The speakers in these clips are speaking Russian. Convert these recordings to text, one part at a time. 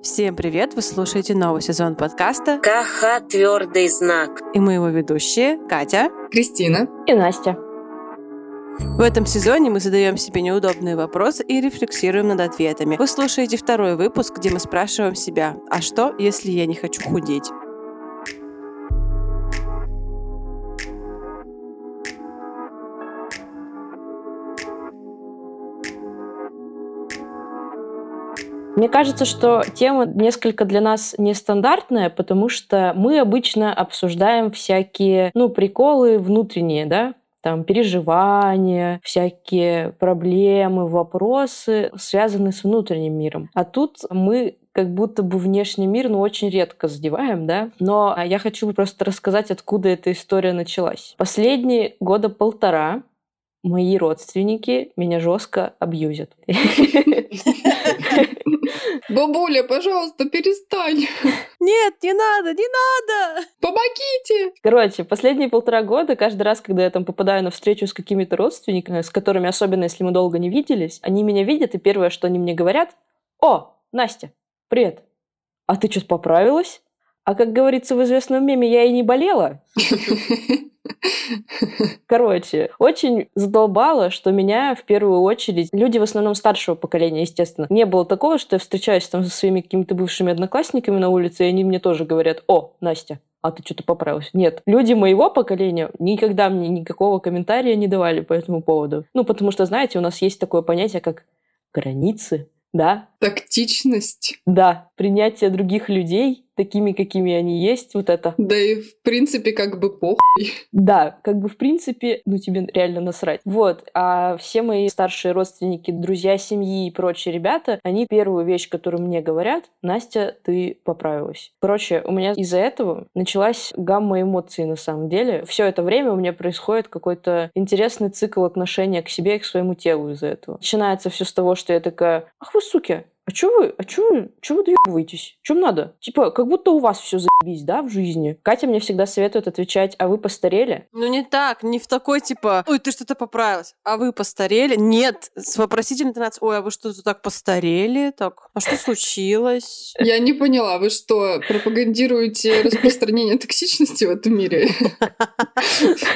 Всем привет! Вы слушаете новый сезон подкаста КХ «Твердый знак». И мы его ведущие Катя, Кристина и Настя. В этом сезоне мы задаем себе неудобные вопросы и рефлексируем над ответами. Вы слушаете второй выпуск, где мы спрашиваем себя, а что, если я не хочу худеть? Мне кажется, что тема несколько для нас нестандартная, потому что мы обычно обсуждаем всякие, ну, приколы внутренние, да, там переживания, всякие проблемы, вопросы, связанные с внутренним миром. А тут мы как будто бы внешний мир, ну, очень редко задеваем, да. Но я хочу просто рассказать, откуда эта история началась. Последние года полтора мои родственники меня жестко абьюзят. Бабуля, пожалуйста, перестань. Нет, не надо, не надо! Помогите! Короче, последние полтора года, каждый раз, когда я там попадаю на встречу с какими-то родственниками, с которыми, особенно если мы долго не виделись, они меня видят, и первое, что они мне говорят, «О, Настя, привет! А ты что-то поправилась?» А как говорится в известном меме, я и не болела. Короче, очень задолбало, что меня в первую очередь, люди в основном старшего поколения, естественно, не было такого, что я встречаюсь там со своими какими-то бывшими одноклассниками на улице, и они мне тоже говорят, о, Настя, а ты что-то поправилась. Нет, люди моего поколения никогда мне никакого комментария не давали по этому поводу. Ну, потому что, знаете, у нас есть такое понятие, как границы, да? Тактичность. Да, принятие других людей такими, какими они есть, вот это. Да и в принципе как бы похуй. Да, как бы в принципе, ну тебе реально насрать. Вот, а все мои старшие родственники, друзья семьи и прочие ребята, они первую вещь, которую мне говорят, Настя, ты поправилась. Короче, у меня из-за этого началась гамма эмоций на самом деле. Все это время у меня происходит какой-то интересный цикл отношения к себе и к своему телу из-за этого. Начинается все с того, что я такая, ах вы суки, а чё вы, а чё вы, чё вы доебываетесь? Чем надо? Типа, как будто у вас все заебись, да, в жизни. Катя мне всегда советует отвечать, а вы постарели? Ну не так, не в такой типа, ой, ты что-то поправилась, а вы постарели? Нет, с вопросительной интонацией, ой, а вы что-то так постарели? Так, а что случилось? Я не поняла, вы что, пропагандируете распространение токсичности в этом мире?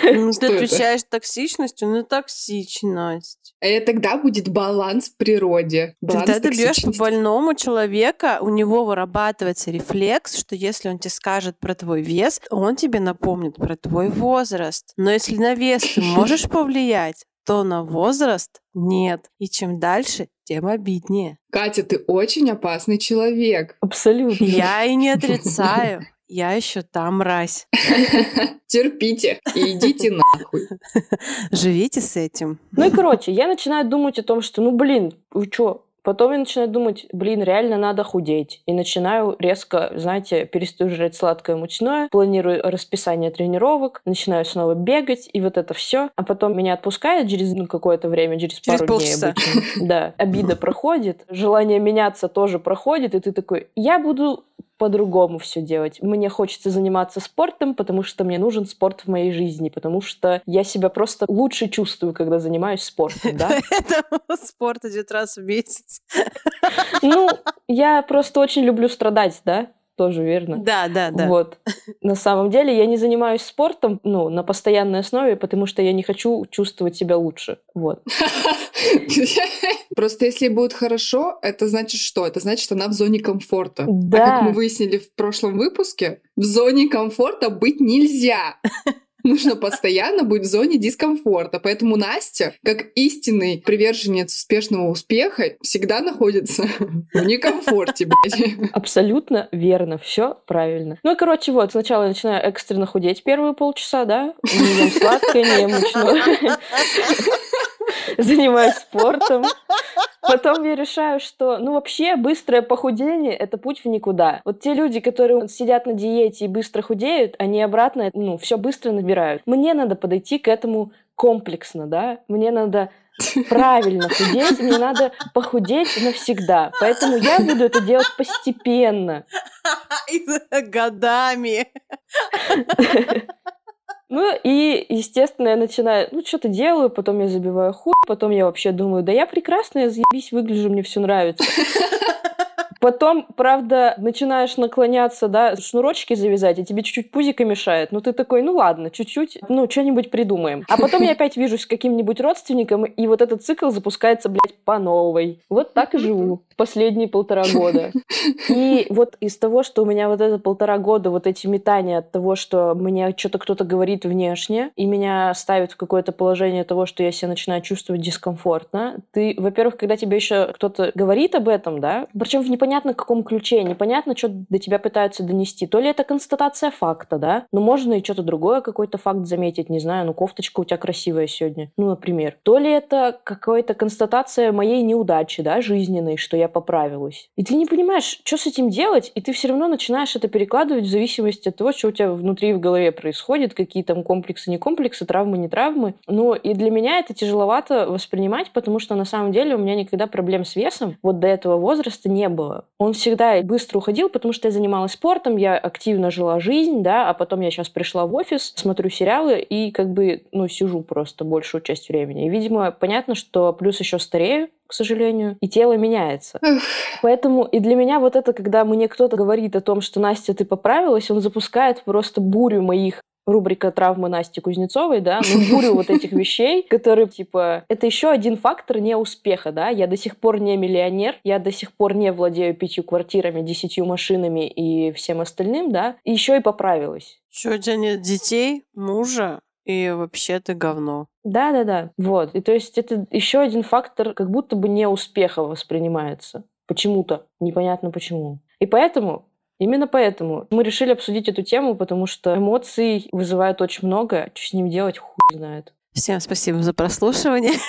Ну, ты отвечаешь токсичностью на токсичность. И тогда будет баланс в природе. Когда ты бьешь по больному человека, у него вырабатывается рефлекс, что если он тебе скажет про твой вес, он тебе напомнит про твой возраст. Но если на вес ты можешь повлиять, то на возраст нет. И чем дальше, тем обиднее. Катя, ты очень опасный человек. Абсолютно. Я и не отрицаю. Я еще там мразь. Терпите и идите нахуй. Живите с этим. Ну и короче, я начинаю думать о том, что, ну блин, вы что, Потом я начинаю думать, блин, реально надо худеть. И начинаю резко, знаете, перестаю жрать сладкое мучное, планирую расписание тренировок, начинаю снова бегать, и вот это все. А потом меня отпускает через ну, какое-то время, через, через пару полчаса. дней обычно. Да, обида проходит, желание меняться тоже проходит, и ты такой, я буду по-другому все делать. Мне хочется заниматься спортом, потому что мне нужен спорт в моей жизни, потому что я себя просто лучше чувствую, когда занимаюсь спортом, да? Поэтому спорт идет раз в месяц. Ну, я просто очень люблю страдать, да? Тоже верно. Да, да, да. Вот. На самом деле я не занимаюсь спортом, ну, на постоянной основе, потому что я не хочу чувствовать себя лучше. Вот. Просто если будет хорошо, это значит что? Это значит, она в зоне комфорта. Да. А как мы выяснили в прошлом выпуске, в зоне комфорта быть нельзя нужно постоянно быть в зоне дискомфорта. Поэтому Настя, как истинный приверженец успешного успеха, всегда находится в некомфорте, блядь. Абсолютно верно, все правильно. Ну и, короче, вот, сначала я начинаю экстренно худеть первые полчаса, да, не ем сладкое, не ем мучное. Занимаюсь спортом. Потом я решаю, что, ну, вообще, быстрое похудение – это путь в никуда. Вот те люди, которые сидят на диете и быстро худеют, они обратно, ну, все быстро набирают. Мне надо подойти к этому комплексно, да? Мне надо правильно худеть, мне надо похудеть навсегда. Поэтому я буду это делать постепенно. Годами. Ну и, естественно, я начинаю, ну, что-то делаю, потом я забиваю хуй, потом я вообще думаю, да я прекрасная, заебись, выгляжу, мне все нравится. Потом, правда, начинаешь наклоняться, да, шнурочки завязать, и тебе чуть-чуть пузико мешает. Ну, ты такой, ну ладно, чуть-чуть, ну, что-нибудь придумаем. А потом я опять вижусь с каким-нибудь родственником, и вот этот цикл запускается, блядь, по новой. Вот так и живу последние полтора года. И вот из того, что у меня вот это полтора года, вот эти метания от того, что мне что-то кто-то говорит внешне, и меня ставит в какое-то положение того, что я себя начинаю чувствовать дискомфортно, ты, во-первых, когда тебе еще кто-то говорит об этом, да, причем в непонятно каком ключе, непонятно, что до тебя пытаются донести. То ли это констатация факта, да, но можно и что-то другое, какой-то факт заметить, не знаю, ну кофточка у тебя красивая сегодня, ну, например. То ли это какая-то констатация моей неудачи, да, жизненной, что я поправилась. И ты не понимаешь, что с этим делать, и ты все равно начинаешь это перекладывать в зависимости от того, что у тебя внутри в голове происходит, какие там комплексы, не комплексы, травмы, не травмы. Ну, и для меня это тяжеловато воспринимать, потому что на самом деле у меня никогда проблем с весом вот до этого возраста не было. Он всегда быстро уходил, потому что я занималась спортом, я активно жила жизнь, да, а потом я сейчас пришла в офис, смотрю сериалы и как бы, ну, сижу просто большую часть времени. И, видимо, понятно, что плюс еще старею, к сожалению, и тело меняется. Поэтому и для меня вот это, когда мне кто-то говорит о том, что Настя, ты поправилась, он запускает просто бурю моих рубрика «Травмы Насти Кузнецовой», да, ну, бурю вот этих вещей, которые, типа, это еще один фактор неуспеха, да, я до сих пор не миллионер, я до сих пор не владею пятью квартирами, десятью машинами и всем остальным, да, и еще и поправилась. Еще у тебя нет детей, мужа, и вообще ты говно. Да, да, да. Вот. И то есть это еще один фактор, как будто бы не успеха воспринимается. Почему-то. Непонятно почему. И поэтому Именно поэтому мы решили обсудить эту тему, потому что эмоций вызывает очень много. Что с ним делать, хуй знает. Всем спасибо за прослушивание.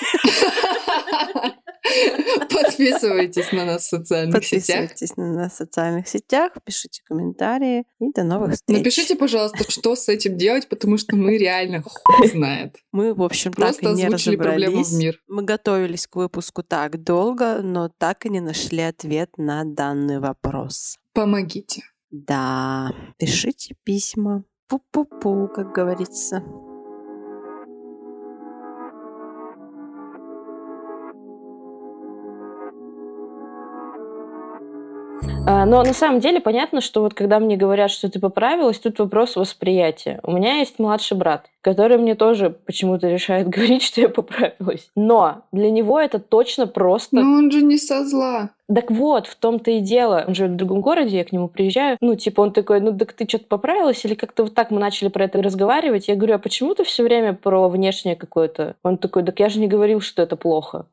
Подписывайтесь на нас в социальных сетях. Подписывайтесь на нас в социальных сетях, пишите комментарии и до новых встреч. Напишите, пожалуйста, что с этим делать, потому что мы реально хуй знает. Мы, в общем, Просто так и не озвучили проблему в разобрались. мир. Мы готовились к выпуску так долго, но так и не нашли ответ на данный вопрос. Помогите. Да, пишите письма. Пу-пу-пу, как говорится. Но на самом деле понятно, что вот когда мне говорят, что ты поправилась, тут вопрос восприятия. У меня есть младший брат, который мне тоже почему-то решает говорить, что я поправилась. Но для него это точно просто Но он же не со зла. Так вот, в том-то и дело. Он живет в другом городе, я к нему приезжаю. Ну, типа, он такой, ну, так ты что-то поправилась? Или как-то вот так мы начали про это разговаривать. Я говорю, а почему ты все время про внешнее какое-то? Он такой, так я же не говорил, что это плохо.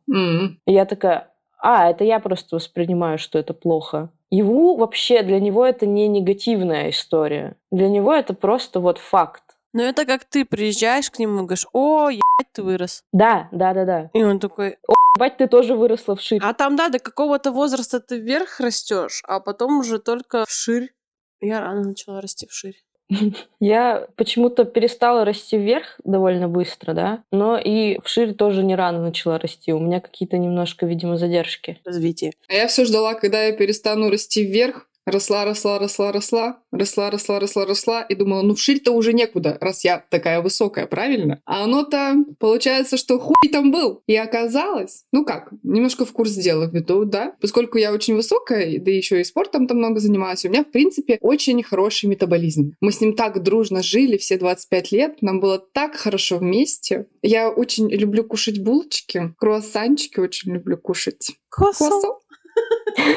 И я такая, а, это я просто воспринимаю, что это плохо. Его вообще, для него это не негативная история. Для него это просто вот факт. Но это как ты приезжаешь к нему и говоришь, о, ебать, ты вырос. Да, да, да, да. И он такой, Бать, ты тоже выросла вширь. а там, да, до какого-то возраста ты вверх растешь, а потом уже только вширь. Я рано начала расти вширь. Я почему-то перестала расти вверх довольно быстро, да, но и вширь тоже не рано начала расти. У меня какие-то немножко, видимо, задержки. Развитие. А я все ждала, когда я перестану расти вверх. Росла, росла, росла, росла, росла, росла, росла, росла, и думала, ну вширь-то уже некуда, раз я такая высокая, правильно? А оно-то, получается, что хуй там был. И оказалось, ну как, немножко в курс дела введу, да? Поскольку я очень высокая, да еще и спортом там много занимаюсь, у меня, в принципе, очень хороший метаболизм. Мы с ним так дружно жили все 25 лет, нам было так хорошо вместе. Я очень люблю кушать булочки, круассанчики очень люблю кушать. Косо. Круассан.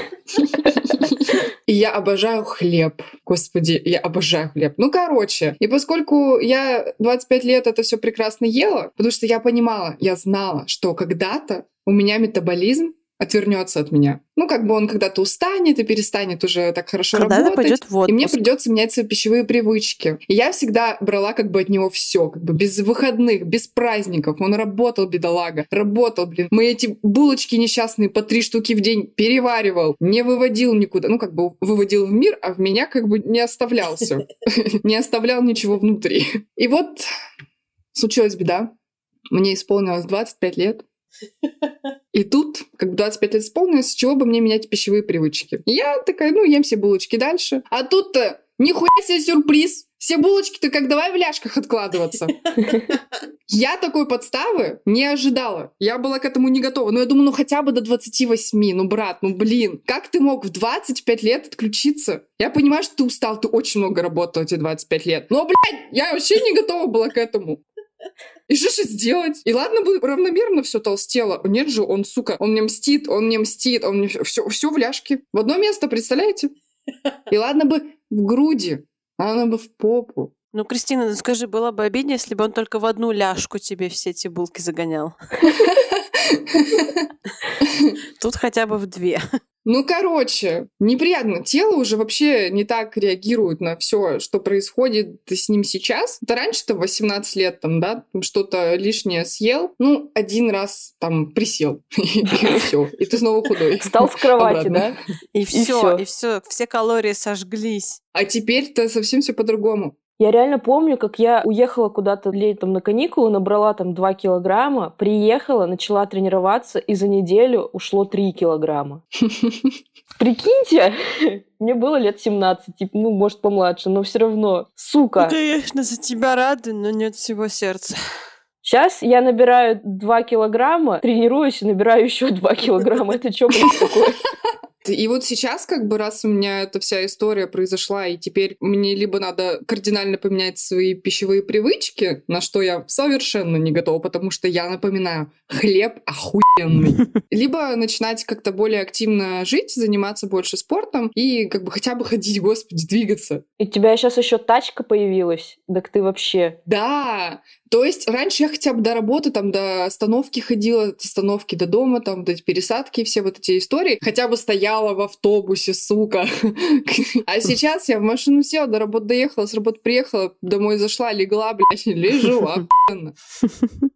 Я обожаю хлеб. Господи, я обожаю хлеб. Ну, короче, и поскольку я 25 лет это все прекрасно ела, потому что я понимала, я знала, что когда-то у меня метаболизм отвернется от меня. Ну, как бы он когда-то устанет и перестанет уже так хорошо Когда-то работать. пойдет в И мне придется менять свои пищевые привычки. И я всегда брала как бы от него все, как бы без выходных, без праздников. Он работал, бедолага, работал, блин. Мы эти булочки несчастные по три штуки в день переваривал, не выводил никуда. Ну, как бы выводил в мир, а в меня как бы не оставлял все. Не оставлял ничего внутри. И вот случилась беда. Мне исполнилось 25 лет. И тут, как бы 25 лет исполнилось, с чего бы мне менять пищевые привычки? Я такая, ну, ем все булочки дальше. А тут-то нихуя себе сюрприз. Все булочки-то как давай в ляжках откладываться. Я такой подставы не ожидала. Я была к этому не готова. Но я думаю, ну хотя бы до 28. Ну, брат, ну блин, как ты мог в 25 лет отключиться? Я понимаю, что ты устал, ты очень много работал эти 25 лет. Но, блядь, я вообще не готова была к этому. И что же сделать? И ладно бы равномерно все толстело. Нет же, он, сука, он мне мстит, он мне мстит, он мне все, все в ляжке. В одно место, представляете? И ладно бы в груди, а она бы в попу. Ну, Кристина, ну скажи, было бы обиднее, если бы он только в одну ляжку тебе все эти булки загонял. Тут хотя бы в две. Ну, короче, неприятно. Тело уже вообще не так реагирует на все, что происходит с ним сейчас. Это раньше-то в 18 лет там, да, что-то лишнее съел, ну, один раз там присел, и все, и ты снова худой. Стал в кровати, да? И все, и все, все калории сожглись. А теперь-то совсем все по-другому. Я реально помню, как я уехала куда-то летом на каникулы, набрала там 2 килограмма, приехала, начала тренироваться, и за неделю ушло 3 килограмма. Прикиньте, мне было лет 17, типа, ну, может, помладше, но все равно. Сука. Ну, конечно, за тебя рады, но нет всего сердца. Сейчас я набираю 2 килограмма, тренируюсь и набираю еще 2 килограмма. Это что, блин, такое? И вот сейчас, как бы, раз у меня эта вся история произошла, и теперь мне либо надо кардинально поменять свои пищевые привычки, на что я совершенно не готова, потому что я напоминаю, хлеб охуенный. Либо начинать как-то более активно жить, заниматься больше спортом и как бы хотя бы ходить, господи, двигаться. И у тебя сейчас еще тачка появилась, так ты вообще... Да, то есть раньше я хотя бы до работы, там, до остановки ходила, от остановки до дома, там, до пересадки, все вот эти истории. Хотя бы стояла в автобусе, сука. А сейчас я в машину села, до работы доехала, с работы приехала, домой зашла, легла, блядь, лежу, охуенно.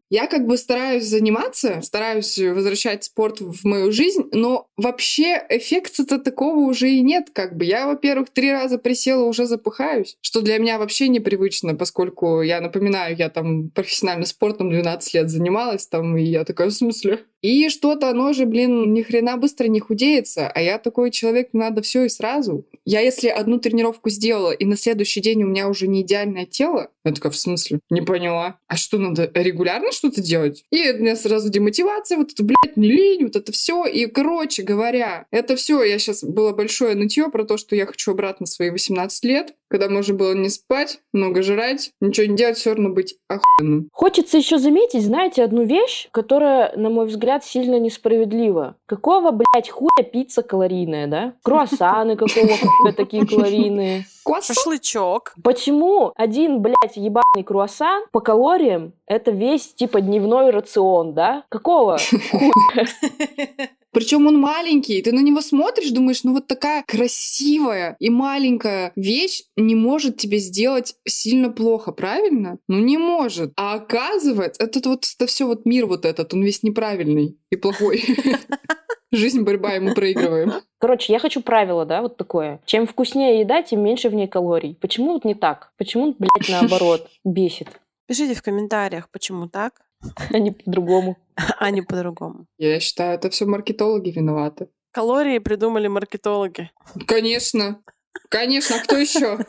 Я как бы стараюсь заниматься, стараюсь возвращать спорт в мою жизнь, но вообще эффекта-то такого уже и нет. Как бы я, во-первых, три раза присела, уже запыхаюсь, что для меня вообще непривычно, поскольку я напоминаю, я там профессиональным спортом 12 лет занималась там, и я такая, в смысле? И что-то, оно же, блин, ни хрена быстро не худеется, а я такой человек, надо все и сразу. Я если одну тренировку сделала, и на следующий день у меня уже не идеальное тело, я такая, в смысле? Не поняла. А что, надо регулярно что-то делать? И у меня сразу демотивация, вот это, блядь, не лень, вот это все. И, короче говоря, это все, я сейчас было большое нытье про то, что я хочу обратно свои 18 лет, когда можно было не спать, много жрать, ничего не делать, все равно быть охуенным. Хочется еще заметить, знаете, одну вещь, которая, на мой взгляд, сильно несправедлива. Какого, блядь, хуя пицца калорийная, да? Круассаны какого хуя такие калорийные? Шашлычок. Почему один, блядь, ебаный круассан по калориям это весь, типа, дневной рацион, да? Какого хуя? Причем он маленький, ты на него смотришь, думаешь, ну вот такая красивая и маленькая вещь не может тебе сделать сильно плохо, правильно? Ну не может. А оказывается, этот вот это все вот мир вот этот, он весь неправильный и плохой. Жизнь, борьба, и мы проигрываем. Короче, я хочу правило, да, вот такое. Чем вкуснее еда, тем меньше в ней калорий. Почему вот не так? Почему, блядь, наоборот? Бесит. Пишите в комментариях, почему так. А не по-другому. А не по-другому. Я считаю, это все маркетологи виноваты. Калории придумали маркетологи. Конечно. Конечно, а кто еще?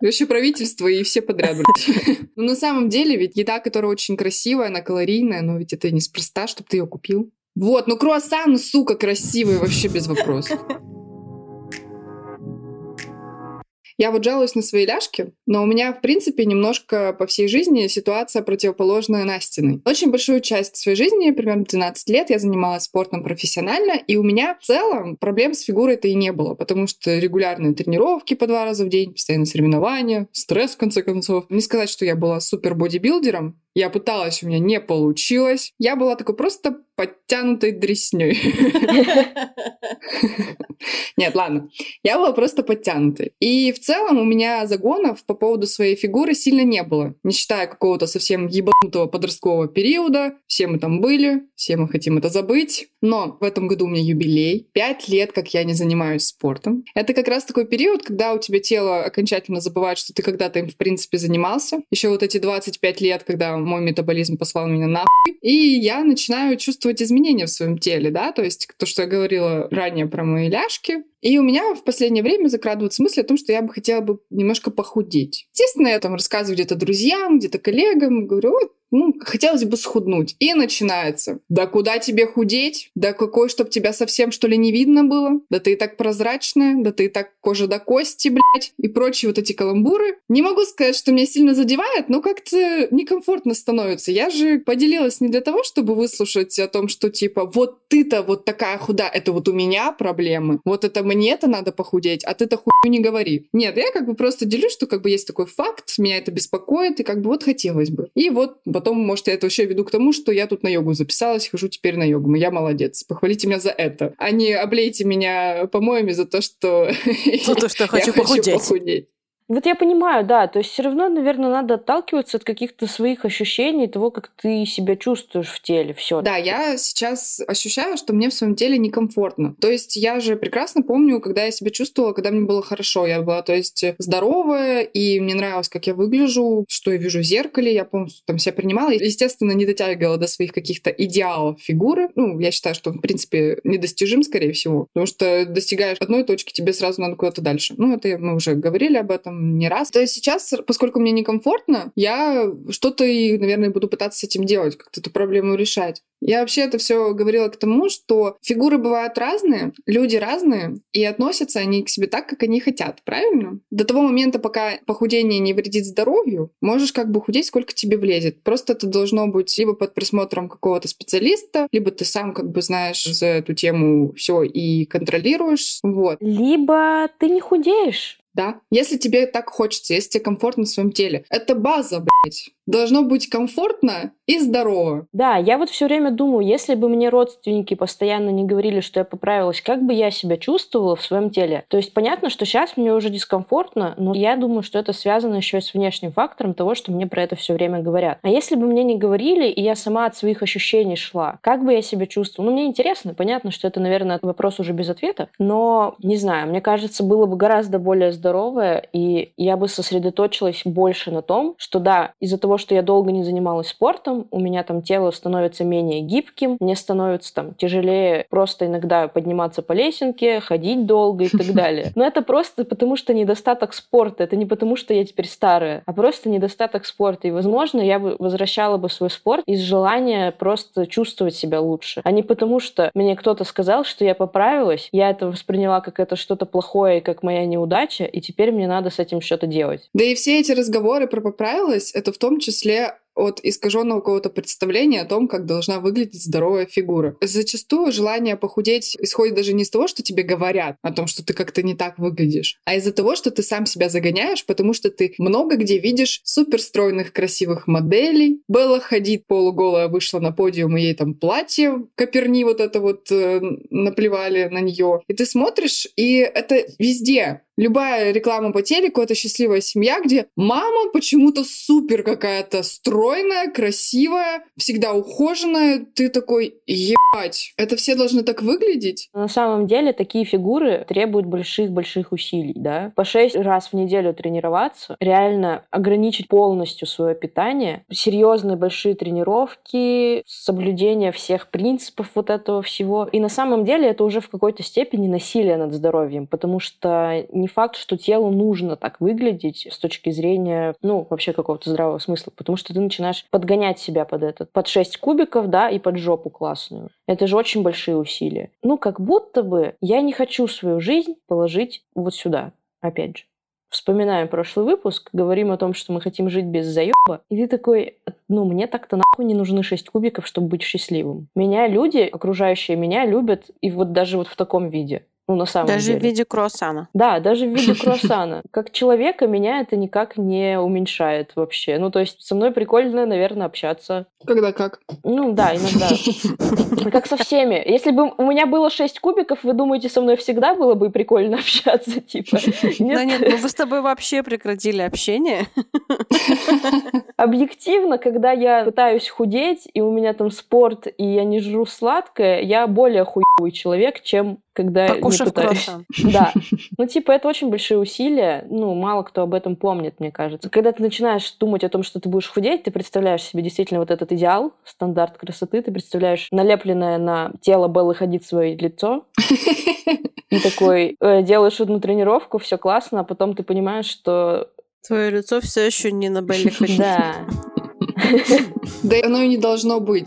Вообще правительство и все подряд, блядь. Но на самом деле ведь еда, которая очень красивая, она калорийная, но ведь это неспроста, чтобы ты ее купил. Вот, ну круассан, сука, красивый, вообще без вопросов. Я вот жалуюсь на свои ляжки, но у меня, в принципе, немножко по всей жизни ситуация противоположная Настиной. Очень большую часть своей жизни, примерно 12 лет, я занималась спортом профессионально, и у меня в целом проблем с фигурой-то и не было, потому что регулярные тренировки по два раза в день, постоянно соревнования, стресс, в конце концов. Не сказать, что я была супер бодибилдером, я пыталась, у меня не получилось. Я была такой просто подтянутой дресней. Нет, ладно. Я была просто подтянутой. И в целом у меня загонов по поводу своей фигуры сильно не было. Не считая какого-то совсем ебанутого подросткового периода. Все мы там были, все мы хотим это забыть. Но в этом году у меня юбилей. Пять лет, как я не занимаюсь спортом. Это как раз такой период, когда у тебя тело окончательно забывает, что ты когда-то им, в принципе, занимался. Еще вот эти 25 лет, когда мой метаболизм послал меня нахуй. И я начинаю чувствовать изменения в своем теле, да, то есть то, что я говорила ранее про мои ляжки, И у меня в последнее время закрадываются мысли о том, что я бы хотела бы немножко похудеть. Естественно, я там рассказываю где-то друзьям, где-то коллегам, говорю, вот ну, хотелось бы схуднуть. И начинается. Да куда тебе худеть? Да какой, чтоб тебя совсем, что ли, не видно было? Да ты и так прозрачная, да ты и так кожа до кости, блядь, и прочие вот эти каламбуры. Не могу сказать, что меня сильно задевает, но как-то некомфортно становится. Я же поделилась не для того, чтобы выслушать о том, что типа вот ты-то вот такая худа, это вот у меня проблемы, вот это мне-то надо похудеть, а ты-то хуйню не говори. Нет, я как бы просто делюсь, что как бы есть такой факт, меня это беспокоит, и как бы вот хотелось бы. И вот Потом, может, я это вообще веду к тому, что я тут на йогу записалась, хожу теперь на йогу. Я молодец. Похвалите меня за это. А не облейте меня помоями за то, что... За то, что я хочу похудеть. Вот я понимаю, да, то есть все равно, наверное, надо отталкиваться от каких-то своих ощущений, того, как ты себя чувствуешь в теле, все. Да, я сейчас ощущаю, что мне в своем теле некомфортно. То есть я же прекрасно помню, когда я себя чувствовала, когда мне было хорошо. Я была, то есть, здоровая, и мне нравилось, как я выгляжу, что я вижу в зеркале, я полностью там себя принимала. Естественно, не дотягивала до своих каких-то идеалов фигуры. Ну, я считаю, что, в принципе, недостижим, скорее всего, потому что достигаешь одной точки, тебе сразу надо куда-то дальше. Ну, это мы уже говорили об этом не раз. То есть сейчас, поскольку мне некомфортно, я что-то, и, наверное, буду пытаться с этим делать, как-то эту проблему решать. Я вообще это все говорила к тому, что фигуры бывают разные, люди разные, и относятся они к себе так, как они хотят, правильно? До того момента, пока похудение не вредит здоровью, можешь как бы худеть, сколько тебе влезет. Просто это должно быть либо под присмотром какого-то специалиста, либо ты сам как бы знаешь за эту тему все и контролируешь. Вот. Либо ты не худеешь да? Если тебе так хочется, если тебе комфортно в своем теле. Это база, блядь. Должно быть комфортно и здорово. Да, я вот все время думаю, если бы мне родственники постоянно не говорили, что я поправилась, как бы я себя чувствовала в своем теле. То есть понятно, что сейчас мне уже дискомфортно, но я думаю, что это связано еще и с внешним фактором того, что мне про это все время говорят. А если бы мне не говорили, и я сама от своих ощущений шла, как бы я себя чувствовала? Ну, мне интересно, понятно, что это, наверное, вопрос уже без ответа, но не знаю, мне кажется, было бы гораздо более здорово здоровая, и я бы сосредоточилась больше на том, что да, из-за того, что я долго не занималась спортом, у меня там тело становится менее гибким, мне становится там тяжелее просто иногда подниматься по лесенке, ходить долго и так далее. Но это просто потому, что недостаток спорта. Это не потому, что я теперь старая, а просто недостаток спорта. И, возможно, я бы возвращала бы свой спорт из желания просто чувствовать себя лучше, а не потому, что мне кто-то сказал, что я поправилась, я это восприняла как это что-то плохое, как моя неудача, и теперь мне надо с этим что-то делать. Да и все эти разговоры про поправилась, это в том числе от искаженного какого-то представления о том, как должна выглядеть здоровая фигура. Зачастую желание похудеть исходит даже не из того, что тебе говорят о том, что ты как-то не так выглядишь, а из-за того, что ты сам себя загоняешь, потому что ты много где видишь суперстройных красивых моделей. Белла ходит полуголая, вышла на подиум, и ей там платье коперни вот это вот э, наплевали на нее. И ты смотришь, и это везде любая реклама по телеку — это счастливая семья, где мама почему-то супер какая-то стройная, красивая, всегда ухоженная. Ты такой, ебать, это все должны так выглядеть? На самом деле такие фигуры требуют больших-больших усилий, да. По шесть раз в неделю тренироваться, реально ограничить полностью свое питание, серьезные большие тренировки, соблюдение всех принципов вот этого всего. И на самом деле это уже в какой-то степени насилие над здоровьем, потому что не факт, что телу нужно так выглядеть с точки зрения, ну, вообще какого-то здравого смысла, потому что ты начинаешь подгонять себя под этот, под 6 кубиков, да, и под жопу классную. Это же очень большие усилия. Ну, как будто бы я не хочу свою жизнь положить вот сюда, опять же. Вспоминаем прошлый выпуск, говорим о том, что мы хотим жить без заеба, и ты такой, ну, мне так-то нахуй не нужны 6 кубиков, чтобы быть счастливым. Меня люди, окружающие меня, любят, и вот даже вот в таком виде. Ну, на самом даже деле. Даже в виде круассана. Да, даже в виде круассана. Как человека меня это никак не уменьшает вообще. Ну, то есть со мной прикольно, наверное, общаться. Когда как? Ну, да, иногда. Как со всеми. Если бы у меня было 6 кубиков, вы думаете, со мной всегда было бы прикольно общаться? Типа, нет? Да нет, мы бы с тобой вообще прекратили общение. Объективно, когда я пытаюсь худеть, и у меня там спорт, и я не жру сладкое, я более хуевый человек, чем когда Покушав пытаюсь. круассан. Да. Ну, типа, это очень большие усилия. Ну, мало кто об этом помнит, мне кажется. Когда ты начинаешь думать о том, что ты будешь худеть, ты представляешь себе действительно вот этот идеал, стандарт красоты, ты представляешь налепленное на тело Беллы Хадид свое лицо, и такой э, делаешь одну тренировку, все классно, а потом ты понимаешь, что Твое лицо все еще не на Белли Хадид. да, Да и оно и не должно быть.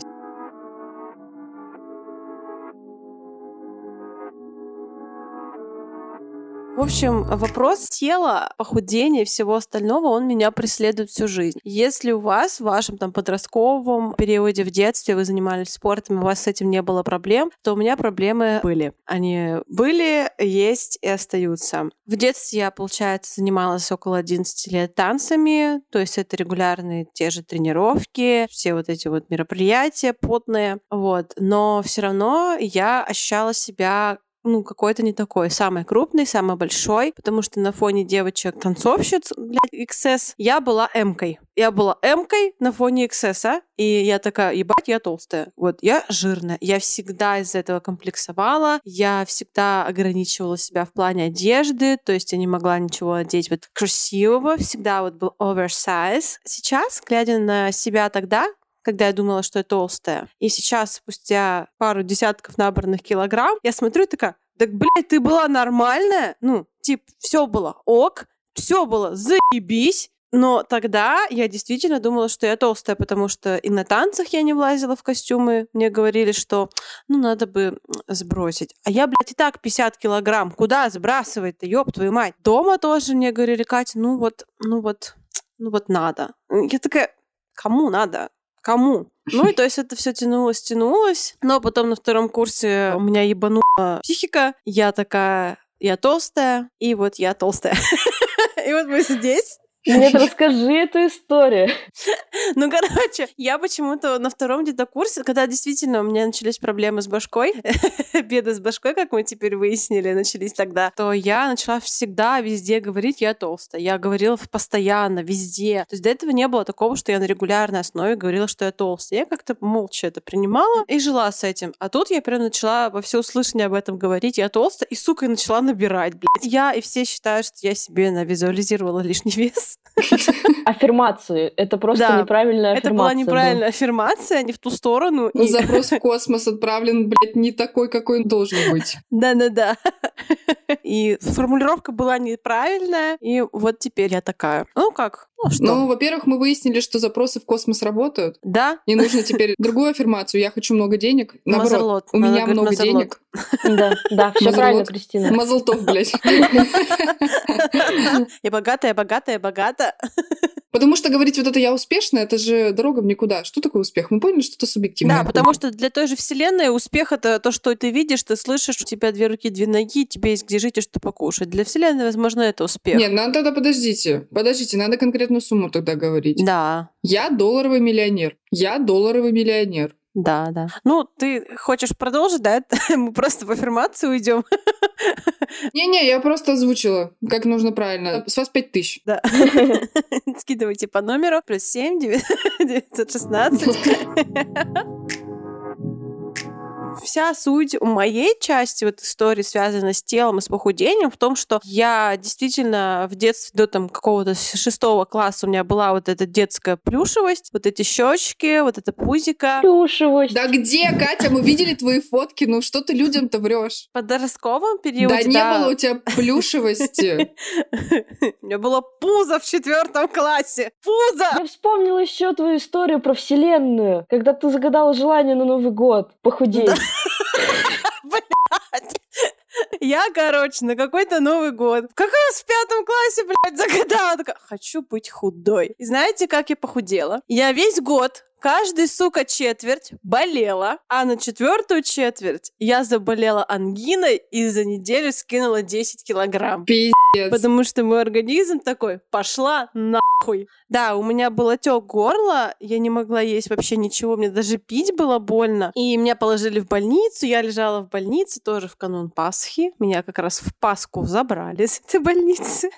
В общем, вопрос тела, похудения и всего остального, он меня преследует всю жизнь. Если у вас в вашем там подростковом периоде в детстве вы занимались спортом, и у вас с этим не было проблем, то у меня проблемы были. Они были, есть и остаются. В детстве я, получается, занималась около 11 лет танцами, то есть это регулярные те же тренировки, все вот эти вот мероприятия потные, вот. Но все равно я ощущала себя ну, какой-то не такой, самый крупный, самый большой, потому что на фоне девочек-танцовщиц, блядь, XS, я была М-кой. Я была М-кой на фоне XS, и я такая, ебать, я толстая. Вот, я жирная. Я всегда из-за этого комплексовала, я всегда ограничивала себя в плане одежды, то есть я не могла ничего одеть вот красивого, всегда вот был oversize. Сейчас, глядя на себя тогда, когда я думала, что я толстая. И сейчас, спустя пару десятков набранных килограмм, я смотрю и такая, так, блядь, ты была нормальная? Ну, типа, все было ок, все было заебись. Но тогда я действительно думала, что я толстая, потому что и на танцах я не влазила в костюмы. Мне говорили, что ну надо бы сбросить. А я, блядь, и так 50 килограмм. Куда сбрасывать-то, ёб твою мать? Дома тоже мне говорили, Катя, ну вот, ну вот, ну вот надо. Я такая, кому надо? Кому? Ну и то есть это все тянулось, тянулось. Но потом на втором курсе у меня ебанула психика. Я такая, я толстая, и вот я толстая. И вот мы здесь. Нет, расскажи эту историю. Ну, короче, я почему-то на втором где-то курсе, когда действительно у меня начались проблемы с башкой, беды с башкой, как мы теперь выяснили, начались тогда, то я начала всегда везде говорить, я толстая. Я говорила постоянно, везде. То есть до этого не было такого, что я на регулярной основе говорила, что я толстая. Я как-то молча это принимала и жила с этим. А тут я прям начала во всеуслышание об этом говорить, я толстая, и, сука, начала набирать, блядь. Я и все считают, что я себе навизуализировала лишний вес. Аффирмации. Это просто Да, неправильная Это аффирмация. была была. неправильная аффирмация, не в ту сторону. Ну, И- Запрос в космос отправлен, блядь, не такой, какой он должен быть. Да-да-да. И формулировка была неправильная, и вот теперь я такая. Ну как? Ну что? Ну, во-первых, мы выяснили, что запросы в космос работают. да, Не нужно теперь другую аффирмацию. Я хочу много денег. Наоборот, Мазерлот. у меня много денег. Да, да, все правильно, Кристина. Мазлтов, блядь. я богатая, богатая, богата. Потому что говорить вот это «я успешная» — это же дорога в никуда. Что такое успех? Мы поняли, что это субъективно. Да, потому что для той же вселенной успех это то, что ты видишь, ты слышишь, у тебя две руки, две ноги, тебе есть где жить и что покушать. Для вселенной, возможно, это успех. Нет, надо тогда подождите. Подождите, надо конкретную сумму тогда говорить. Да, Я долларовый миллионер. Я долларовый миллионер. да, да. Ну, ты хочешь продолжить, да? Мы просто в аффирмацию уйдем. Не-не, я просто озвучила, как нужно правильно. С вас пять тысяч. Да. Скидывайте по номеру плюс 7 916. Вся суть у моей части вот истории, связанной с телом и с похудением, в том, что я действительно в детстве до там какого-то шестого класса у меня была вот эта детская плюшевость, вот эти щечки, вот это пузика. Плюшевость. Да где, Катя? Мы видели твои фотки. Ну что ты людям-то врешь? В подростковом периоде, Да не было у тебя плюшевости. У меня было пузо в четвертом классе. Пузо! Я вспомнила еще твою историю про Вселенную, когда ты загадала желание на Новый год похудеть. Я, короче, на какой-то Новый год, как раз в пятом классе, блядь, загадала, такая, хочу быть худой. И знаете, как я похудела? Я весь год Каждый, сука, четверть болела, а на четвертую четверть я заболела ангиной и за неделю скинула 10 килограмм. Пиздец. Потому что мой организм такой, пошла нахуй. Да, у меня был отек горла, я не могла есть вообще ничего, мне даже пить было больно. И меня положили в больницу, я лежала в больнице тоже в канун Пасхи. Меня как раз в Пасху забрали с этой больницы.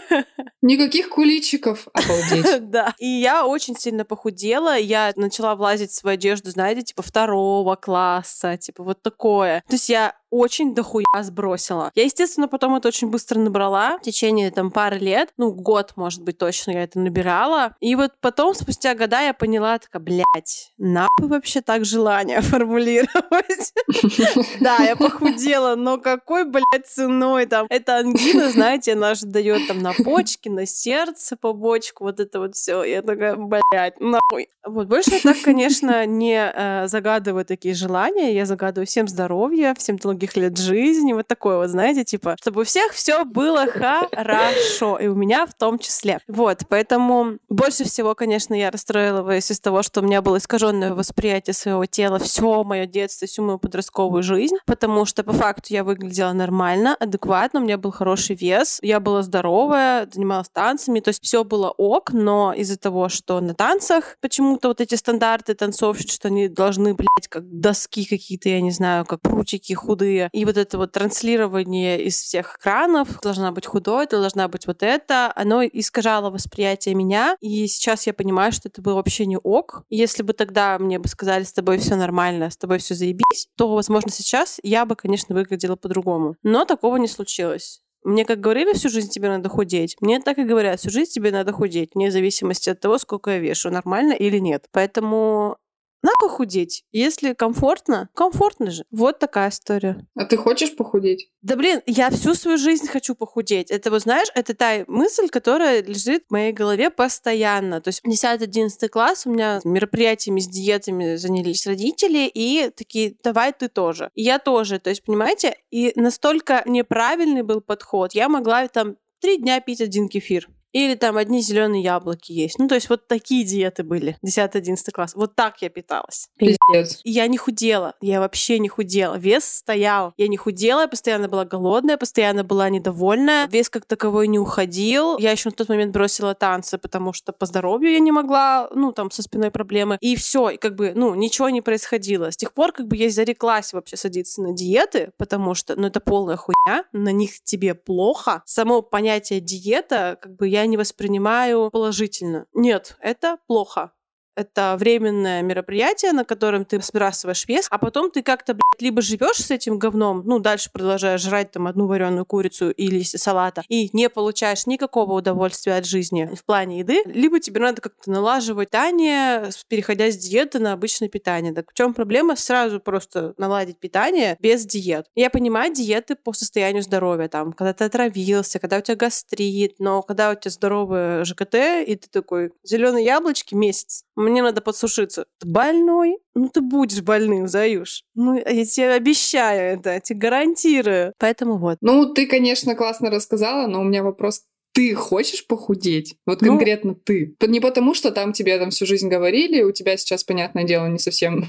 Никаких куличиков. Обалдеть. Да. И я очень сильно похудела. Я начала влазить в свою одежду, знаете, типа второго класса, типа вот такое. То есть я очень дохуя сбросила. Я, естественно, потом это очень быстро набрала. В течение там пары лет, ну, год, может быть, точно я это набирала. И вот потом, спустя года, я поняла, такая, блядь, нахуй вообще так желание формулировать? Да, я похудела, но какой, блядь, ценой там? Это ангина, знаете, она же дает там на почки, на сердце побочку, вот это вот все. Я такая, блядь, нахуй. Вот, больше так, конечно, не э, загадываю такие желания. Я загадываю всем здоровья, всем долгих лет жизни, вот такое вот, знаете, типа, чтобы у всех все было хорошо, и у меня в том числе. Вот, поэтому больше всего, конечно, я расстроилась из того, что у меня было искаженное восприятие своего тела все мое детство, всю мою подростковую жизнь, потому что по факту я выглядела нормально, адекватно, у меня был хороший вес, я была здоровая, занималась танцами, то есть все было ок, но из-за того, что на танцах почему-то вот эти стандарты танцовщиц, что они должны, блядь, как доски какие-то, я не знаю, как прутики худые, и вот это вот транслирование из всех экранов, должна быть худой, ты должна быть вот это, оно искажало восприятие меня, и сейчас я понимаю, что это было вообще не ок. Если бы тогда мне бы сказали, с тобой все нормально, с тобой все заебись, то, возможно, сейчас я бы, конечно, выглядела по-другому. Но такого не случилось. Мне как говорили, всю жизнь тебе надо худеть. Мне так и говорят, всю жизнь тебе надо худеть, вне зависимости от того, сколько я вешу, нормально или нет. Поэтому надо похудеть. Если комфортно, комфортно же. Вот такая история. А ты хочешь похудеть? Да блин, я всю свою жизнь хочу похудеть. Это вот знаешь, это та мысль, которая лежит в моей голове постоянно. То есть 10-11 класс у меня мероприятиями с диетами занялись родители и такие, давай ты тоже. И я тоже. То есть, понимаете, и настолько неправильный был подход. Я могла там три дня пить один кефир. Или там одни зеленые яблоки есть. Ну, то есть вот такие диеты были. 10-11 класс. Вот так я питалась. Пиздец. Я не худела. Я вообще не худела. Вес стоял. Я не худела, я постоянно была голодная, постоянно была недовольная. Вес как таковой не уходил. Я еще в тот момент бросила танцы, потому что по здоровью я не могла, ну, там, со спиной проблемы. И все, и как бы, ну, ничего не происходило. С тех пор, как бы, я зареклась вообще садиться на диеты, потому что, ну, это полная хуйня, на них тебе плохо. Само понятие диета, как бы, я не воспринимаю положительно. Нет, это плохо это временное мероприятие, на котором ты сбрасываешь вес, а потом ты как-то, блядь, либо живешь с этим говном, ну, дальше продолжаешь жрать там одну вареную курицу или салата, и не получаешь никакого удовольствия от жизни в плане еды, либо тебе надо как-то налаживать питание, переходя с диеты на обычное питание. Так в чем проблема? Сразу просто наладить питание без диет. Я понимаю диеты по состоянию здоровья, там, когда ты отравился, когда у тебя гастрит, но когда у тебя здоровый ЖКТ, и ты такой, зеленые яблочки месяц, мне надо подсушиться. Ты больной? Ну, ты будешь больным, Заюш. Ну, я тебе обещаю это, я тебе гарантирую. Поэтому вот. Ну, ты, конечно, классно рассказала, но у меня вопрос ты хочешь похудеть? Вот Ну- конкретно ты. Не потому, что там тебе там всю жизнь говорили, у тебя сейчас, понятное дело, не совсем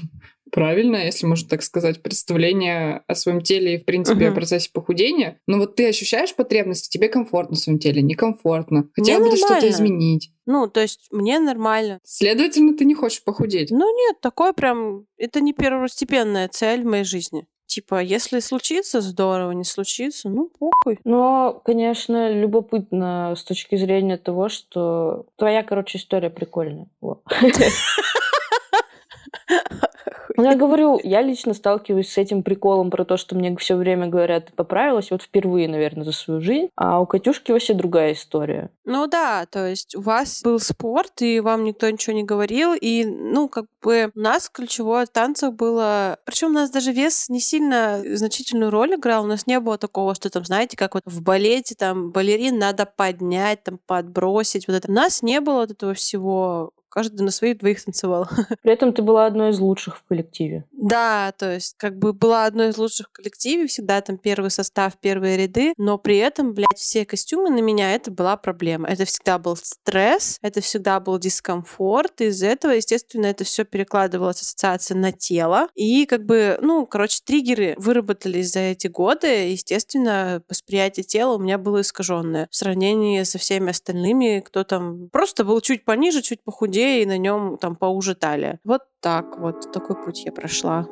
правильно, если можно так сказать, представление о своем теле и, в принципе, о Мгм. процессе похудения. Но вот ты ощущаешь потребности, тебе комфортно в своем теле, некомфортно. Хотела Мне бы что-то изменить. Ну, то есть мне нормально. Следовательно, ты не хочешь похудеть. Ну нет, такое прям... Это не первостепенная цель в моей жизни. Типа, если случится, здорово, не случится, ну, похуй. Но, конечно, любопытно с точки зрения того, что твоя, короче, история прикольная. Ну, я говорю, я лично сталкиваюсь с этим приколом про то, что мне все время говорят, ты поправилась, вот впервые, наверное, за свою жизнь. А у Катюшки вообще другая история. Ну да, то есть у вас был спорт, и вам никто ничего не говорил, и, ну, как бы у нас ключевое в танцах было... Причем у нас даже вес не сильно значительную роль играл, у нас не было такого, что там, знаете, как вот в балете, там, балерин надо поднять, там, подбросить, вот это. У нас не было вот этого всего каждый на своих двоих танцевал. При этом ты была одной из лучших в коллективе. Да, то есть как бы была одной из лучших в коллективе, всегда там первый состав, первые ряды, но при этом, блядь, все костюмы на меня, это была проблема. Это всегда был стресс, это всегда был дискомфорт, и из-за этого, естественно, это все перекладывалось ассоциация на тело, и как бы, ну, короче, триггеры выработались за эти годы, естественно, восприятие тела у меня было искаженное в сравнении со всеми остальными, кто там просто был чуть пониже, чуть похудее, и на нем там поуже талия. Вот так вот, такой путь я прошла.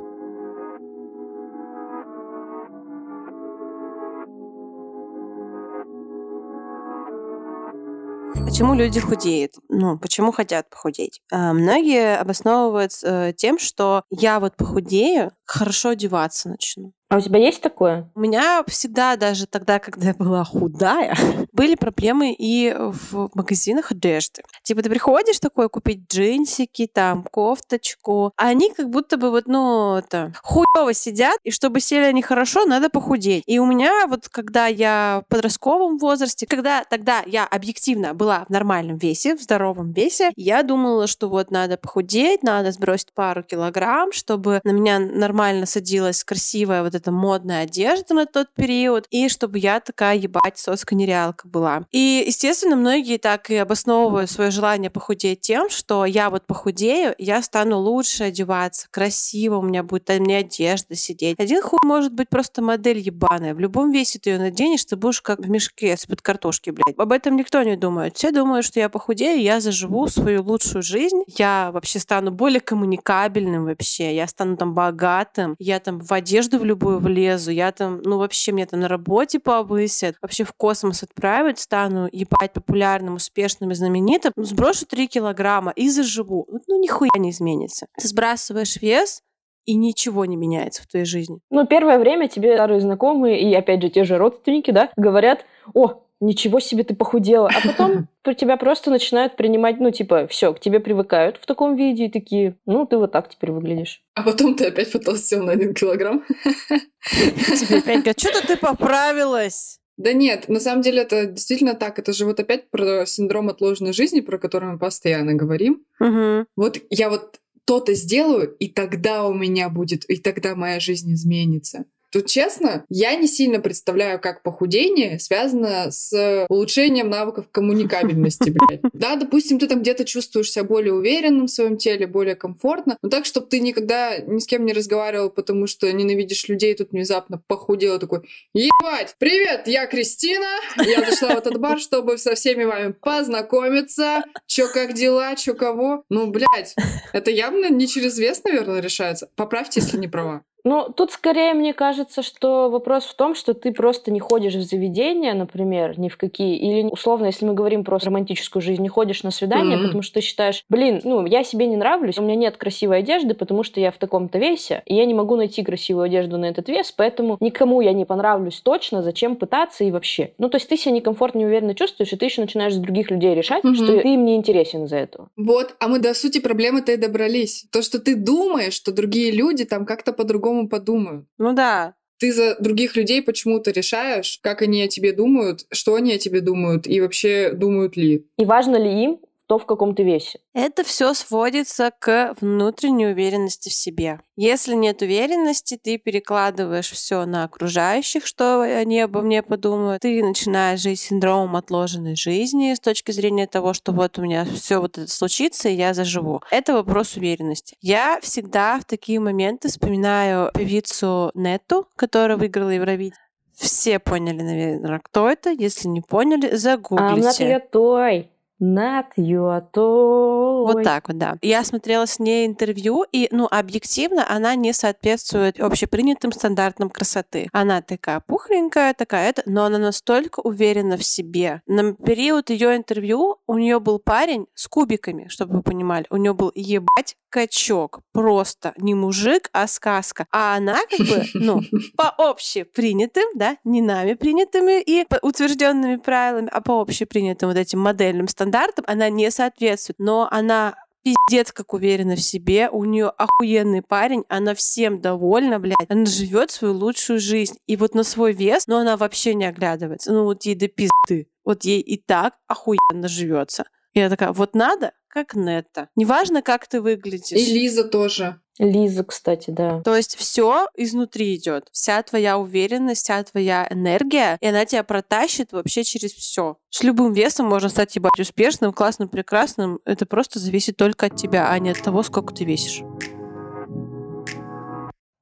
Почему люди худеют? Ну, почему хотят похудеть? А, Многие обосновывают э, тем, что я вот похудею, хорошо одеваться начну. А у тебя есть такое? У меня всегда, даже тогда, когда я была худая, были проблемы и в магазинах одежды. Типа ты приходишь такой купить джинсики, там, кофточку, а они как будто бы вот, ну, это, хуёво сидят, и чтобы сели они хорошо, надо похудеть. И у меня вот, когда я в подростковом возрасте, когда тогда я объективно была в нормальном весе, в здоровом весе, я думала, что вот надо похудеть, надо сбросить пару килограмм, чтобы на меня нормально садилась красивая вот эта модная одежда на тот период, и чтобы я такая, ебать, соска-нереалка была. И, естественно, многие так и обосновывают свое желание похудеть тем, что я вот похудею, я стану лучше одеваться, красиво у меня будет мне одежда сидеть. Один хуй может быть просто модель ебаная. В любом весе ты ее наденешь, ты будешь как в мешке из-под картошки, блядь. Об этом никто не думает. Все думают, что я похудею, я заживу свою лучшую жизнь, я вообще стану более коммуникабельным вообще, я стану там богатым, я там в одежду в любую влезу, я там, ну вообще мне там на работе повысят, вообще в космос отправят, стану ебать популярным, успешным и знаменитым, ну, сброшу 3 килограмма и заживу. Ну нихуя не изменится. Ты сбрасываешь вес, и ничего не меняется в твоей жизни. Ну, первое время тебе старые знакомые и, опять же, те же родственники, да, говорят, о, ничего себе ты похудела. А потом про тебя просто начинают принимать, ну, типа, все, к тебе привыкают в таком виде и такие, ну, ты вот так теперь выглядишь. А потом ты опять потолстел на один килограмм. Тебе опять говорят, что-то ты поправилась. Да нет, на самом деле это действительно так. Это же вот опять про синдром отложенной жизни, про который мы постоянно говорим. Угу. Вот я вот то-то сделаю, и тогда у меня будет, и тогда моя жизнь изменится. Тут честно, я не сильно представляю, как похудение связано с улучшением навыков коммуникабельности, блядь. Да, допустим, ты там где-то чувствуешь себя более уверенным в своем теле, более комфортно, но так, чтобы ты никогда ни с кем не разговаривал, потому что ненавидишь людей, тут внезапно похудела такой, ебать, привет, я Кристина, я зашла в этот бар, чтобы со всеми вами познакомиться, чё как дела, чё кого. Ну, блядь, это явно не через вес, наверное, решается. Поправьте, если не права. Ну, тут скорее мне кажется, что вопрос в том, что ты просто не ходишь в заведения, например, ни в какие, или условно, если мы говорим про романтическую жизнь, не ходишь на свидание, mm-hmm. потому что ты считаешь, блин, ну, я себе не нравлюсь, у меня нет красивой одежды, потому что я в таком-то весе, и я не могу найти красивую одежду на этот вес, поэтому никому я не понравлюсь точно, зачем пытаться и вообще. Ну, то есть ты себя некомфортно, неуверенно чувствуешь, и ты еще начинаешь за других людей решать, mm-hmm. что ты им не интересен из-за этого. Вот, а мы до сути проблемы-то и добрались. То, что ты думаешь, что другие люди там как-то по-другому по-другому подумают. Ну да. Ты за других людей почему-то решаешь, как они о тебе думают, что они о тебе думают и вообще думают ли. И важно ли им то в каком то весе. Это все сводится к внутренней уверенности в себе. Если нет уверенности, ты перекладываешь все на окружающих, что они обо мне подумают. Ты начинаешь жить синдромом отложенной жизни с точки зрения того, что вот у меня все вот это случится, и я заживу. Это вопрос уверенности. Я всегда в такие моменты вспоминаю певицу Нету, которая выиграла Евровидение. Все поняли, наверное, кто это. Если не поняли, загуглите. А, той. Not your toy. Вот так вот, да. Я смотрела с ней интервью, и, ну, объективно она не соответствует общепринятым стандартам красоты. Она такая пухленькая, такая это, но она настолько уверена в себе. На период ее интервью у нее был парень с кубиками, чтобы вы понимали. У нее был ебать качок. Просто не мужик, а сказка. А она как бы, ну, по общепринятым, да, не нами принятыми и утвержденными правилами, а по общепринятым вот этим модельным стандартам она не соответствует. Но она пиздец как уверена в себе, у нее охуенный парень, она всем довольна, блядь, она живет свою лучшую жизнь. И вот на свой вес, но она вообще не оглядывается. Ну вот ей до пизды. Вот ей и так охуенно живется. Я такая, вот надо, как Нетта. Неважно, как ты выглядишь. И Лиза тоже. Лиза, кстати, да. То есть все изнутри идет. Вся твоя уверенность, вся твоя энергия, и она тебя протащит вообще через все. С любым весом можно стать ебать успешным, классным, прекрасным. Это просто зависит только от тебя, а не от того, сколько ты весишь.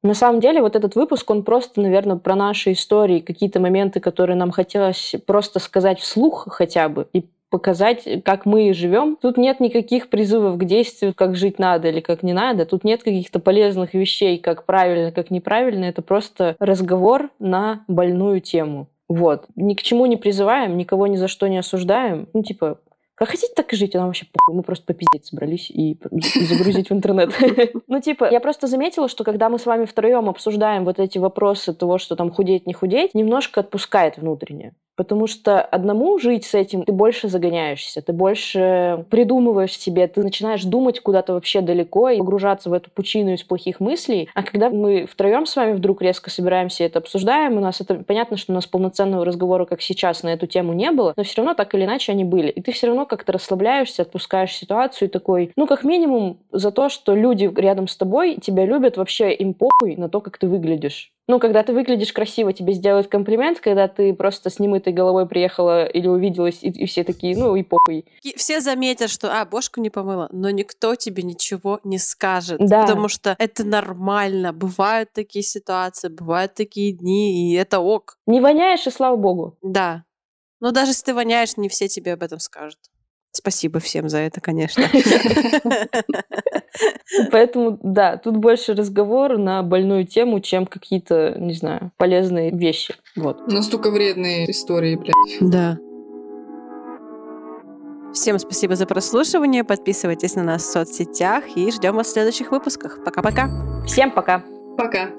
На самом деле, вот этот выпуск, он просто, наверное, про наши истории, какие-то моменты, которые нам хотелось просто сказать вслух хотя бы, и показать, как мы живем. Тут нет никаких призывов к действию, как жить надо или как не надо. Тут нет каких-то полезных вещей, как правильно, как неправильно. Это просто разговор на больную тему. Вот. Ни к чему не призываем, никого ни за что не осуждаем. Ну, типа, Как хотите, так и жить, нам вообще похуй. Мы просто попиздеть собрались и загрузить в интернет. Ну, типа, я просто заметила, что когда мы с вами втроем обсуждаем вот эти вопросы того, что там худеть, не худеть, немножко отпускает внутренне. Потому что одному жить с этим ты больше загоняешься, ты больше придумываешь себе, ты начинаешь думать куда-то вообще далеко и погружаться в эту пучину из плохих мыслей. А когда мы втроем с вами вдруг резко собираемся и это обсуждаем, у нас это понятно, что у нас полноценного разговора, как сейчас, на эту тему не было, но все равно так или иначе они были. И ты все равно как-то расслабляешься, отпускаешь ситуацию и такой, ну, как минимум, за то, что люди рядом с тобой тебя любят, вообще им похуй на то, как ты выглядишь. Ну, когда ты выглядишь красиво, тебе сделают комплимент, когда ты просто с немытой головой приехала или увиделась, и, и все такие, ну и похуй. И все заметят, что, а, бошку не помыла, но никто тебе ничего не скажет. Да. Потому что это нормально. Бывают такие ситуации, бывают такие дни, и это ок. Не воняешь, и слава богу. Да. Но даже если ты воняешь, не все тебе об этом скажут. Спасибо всем за это, конечно. Поэтому, да, тут больше разговор на больную тему, чем какие-то, не знаю, полезные вещи. Вот. Настолько вредные истории, блядь. Да. Всем спасибо за прослушивание. Подписывайтесь на нас в соцсетях и ждем вас в следующих выпусках. Пока-пока. Всем пока! Пока.